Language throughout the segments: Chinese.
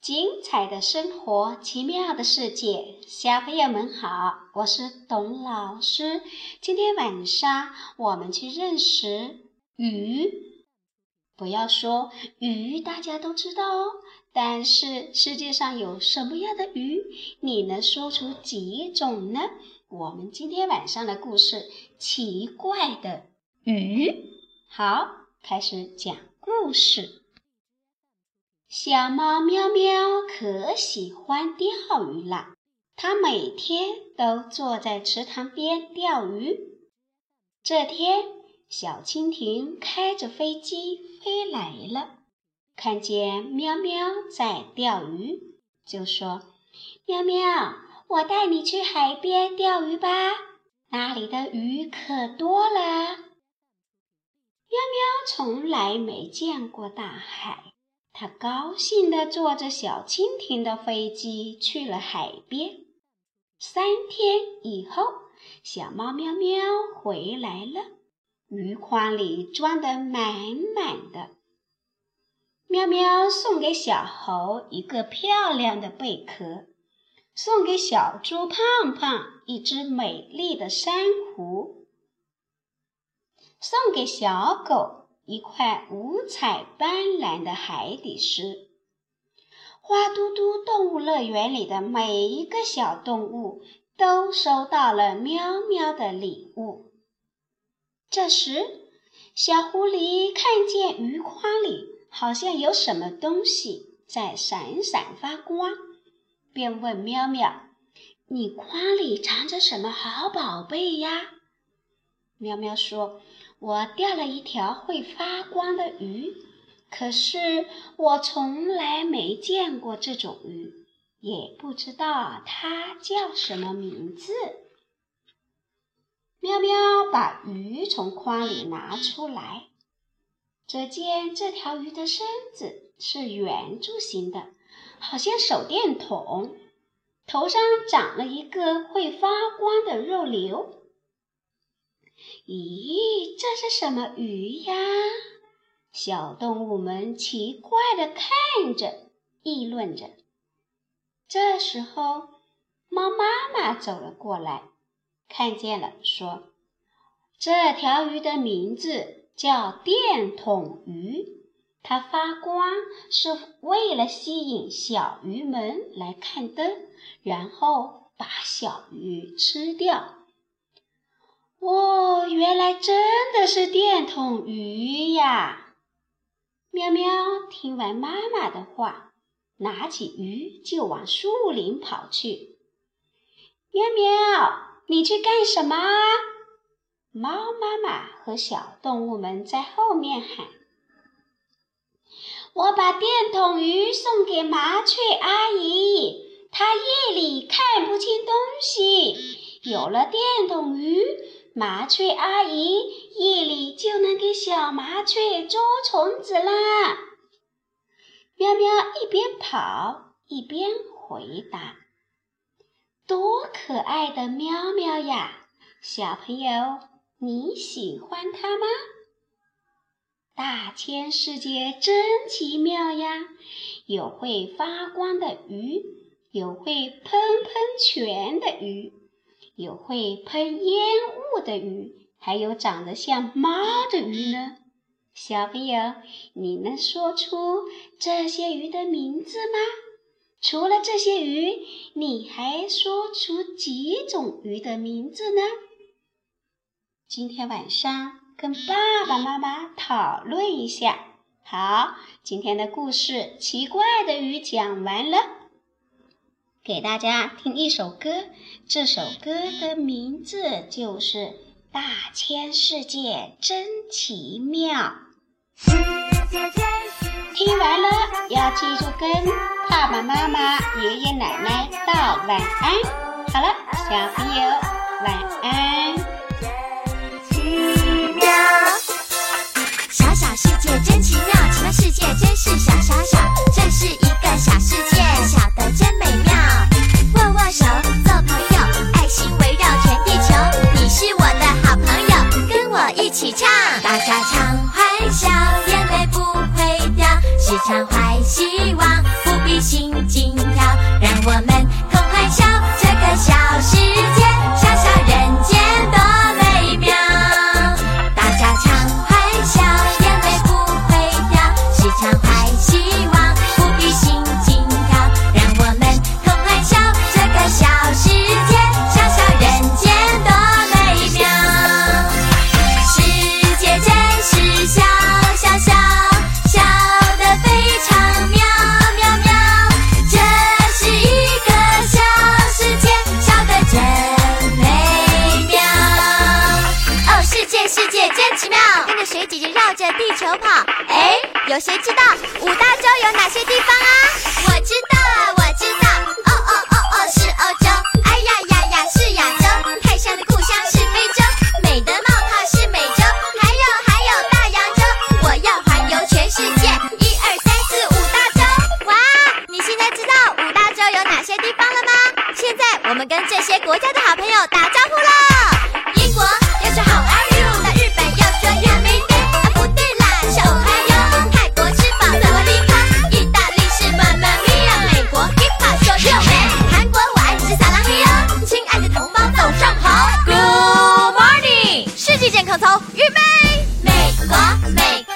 精彩的生活，奇妙的世界，小朋友们好，我是董老师。今天晚上我们去认识鱼。不要说鱼，大家都知道哦。但是世界上有什么样的鱼？你能说出几种呢？我们今天晚上的故事：奇怪的鱼。好，开始讲故事。小猫喵喵可喜欢钓鱼了，它每天都坐在池塘边钓鱼。这天，小蜻蜓开着飞机飞来了，看见喵喵在钓鱼，就说：“喵喵，我带你去海边钓鱼吧，那里的鱼可多了。”喵喵从来没见过大海。他高兴地坐着小蜻蜓的飞机去了海边。三天以后，小猫喵喵回来了，鱼筐里装得满满的。喵喵送给小猴一个漂亮的贝壳，送给小猪胖胖一只美丽的珊瑚，送给小狗。一块五彩斑斓的海底石，花嘟嘟动物乐园里的每一个小动物都收到了喵喵的礼物。这时，小狐狸看见鱼筐里好像有什么东西在闪闪发光，便问喵喵：“你筐里藏着什么好宝贝呀？”喵喵说。我钓了一条会发光的鱼，可是我从来没见过这种鱼，也不知道它叫什么名字。喵喵把鱼从筐里拿出来，只见这条鱼的身子是圆柱形的，好像手电筒，头上长了一个会发光的肉瘤。咦，这是什么鱼呀？小动物们奇怪地看着，议论着。这时候，猫妈妈走了过来，看见了，说：“这条鱼的名字叫电筒鱼，它发光是为了吸引小鱼们来看灯，然后把小鱼吃掉。”哦，原来真的是电筒鱼呀！喵喵听完妈妈的话，拿起鱼就往树林跑去。喵喵，你去干什么？猫妈妈和小动物们在后面喊：“我把电筒鱼送给麻雀阿姨，她夜里看不清东西，有了电筒鱼。”麻雀阿姨夜里就能给小麻雀捉虫子啦。喵喵一边跑一边回答：“多可爱的喵喵呀！小朋友，你喜欢它吗？”大千世界真奇妙呀！有会发光的鱼，有会喷喷泉的鱼。有会喷烟雾的鱼，还有长得像猫的鱼呢。小朋友，你能说出这些鱼的名字吗？除了这些鱼，你还说出几种鱼的名字呢？今天晚上跟爸爸妈妈讨论一下。好，今天的故事《奇怪的鱼》讲完了。给大家听一首歌，这首歌的名字就是《大千世界真奇妙》。听完了要记住跟爸爸妈妈、爷爷奶奶道晚安。好了，小朋友晚安。跟着水姐姐绕着地球跑。哎，有谁知道五大洲有哪些地方啊？我知道。预备，美国，美国。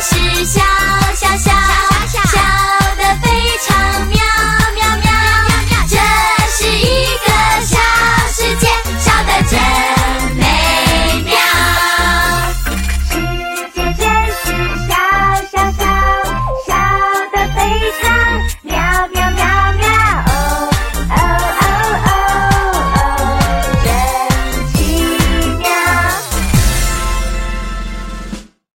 是家